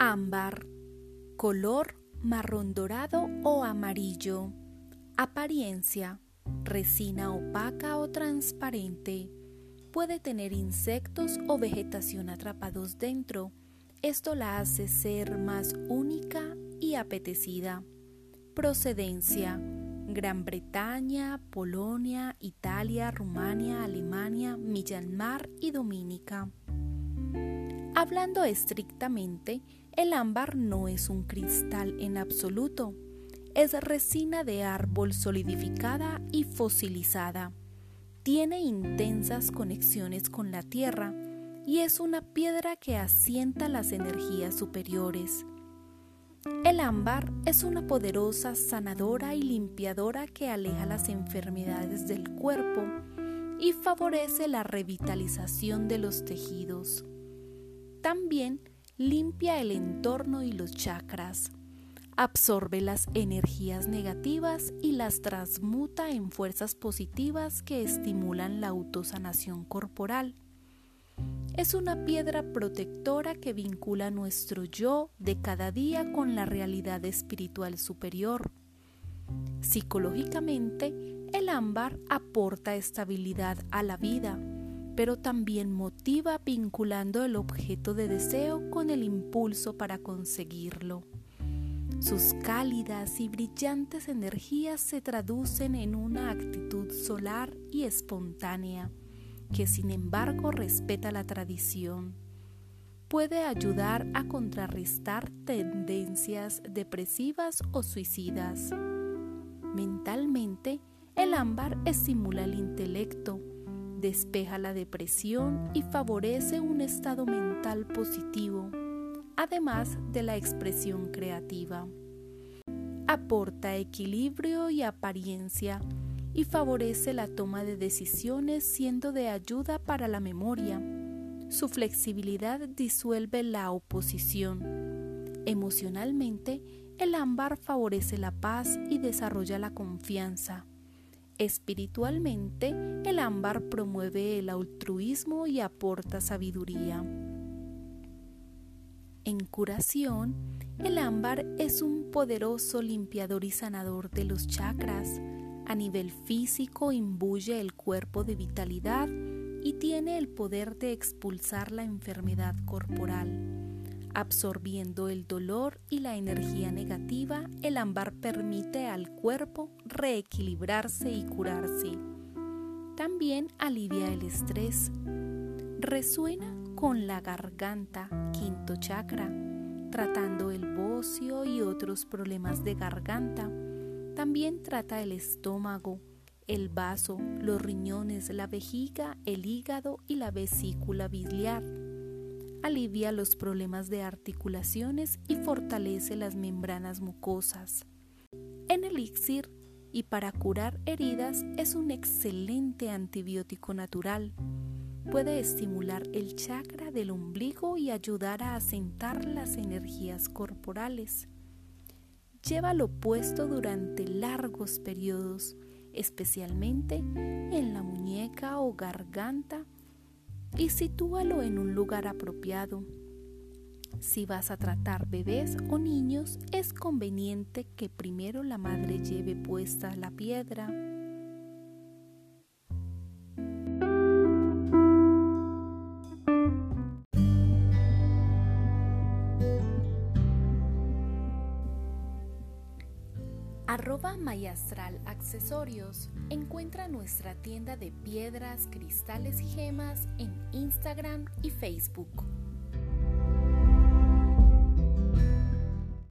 Ámbar, color marrón dorado o amarillo. Apariencia, resina opaca o transparente. Puede tener insectos o vegetación atrapados dentro. Esto la hace ser más única y apetecida. Procedencia. Gran Bretaña, Polonia, Italia, Rumania, Alemania, Myanmar y Dominica. Hablando estrictamente, el ámbar no es un cristal en absoluto, es resina de árbol solidificada y fosilizada. Tiene intensas conexiones con la tierra y es una piedra que asienta las energías superiores. El ámbar es una poderosa sanadora y limpiadora que aleja las enfermedades del cuerpo y favorece la revitalización de los tejidos. También limpia el entorno y los chakras, absorbe las energías negativas y las transmuta en fuerzas positivas que estimulan la autosanación corporal. Es una piedra protectora que vincula nuestro yo de cada día con la realidad espiritual superior. Psicológicamente, el ámbar aporta estabilidad a la vida, pero también motiva vinculando el objeto de deseo con el impulso para conseguirlo. Sus cálidas y brillantes energías se traducen en una actitud solar y espontánea, que sin embargo respeta la tradición. Puede ayudar a contrarrestar tendencias depresivas o suicidas. Mentalmente, el ámbar estimula el intelecto, despeja la depresión y favorece un estado mental positivo, además de la expresión creativa. Aporta equilibrio y apariencia y favorece la toma de decisiones siendo de ayuda para la memoria. Su flexibilidad disuelve la oposición. Emocionalmente, el ámbar favorece la paz y desarrolla la confianza. Espiritualmente, el ámbar promueve el altruismo y aporta sabiduría. En curación, el ámbar es un poderoso limpiador y sanador de los chakras. A nivel físico imbuye el cuerpo de vitalidad y tiene el poder de expulsar la enfermedad corporal. Absorbiendo el dolor y la energía negativa, el ámbar permite al cuerpo reequilibrarse y curarse. También alivia el estrés. Resuena con la garganta, quinto chakra, tratando el bocio y otros problemas de garganta. También trata el estómago, el vaso, los riñones, la vejiga, el hígado y la vesícula biliar alivia los problemas de articulaciones y fortalece las membranas mucosas. En elixir y para curar heridas es un excelente antibiótico natural. Puede estimular el chakra del ombligo y ayudar a asentar las energías corporales. Llévalo puesto durante largos periodos, especialmente en la muñeca o garganta y sitúalo en un lugar apropiado. Si vas a tratar bebés o niños, es conveniente que primero la madre lleve puesta la piedra. Arroba Mayastral Accesorios. Encuentra nuestra tienda de piedras, cristales y gemas en Instagram y Facebook.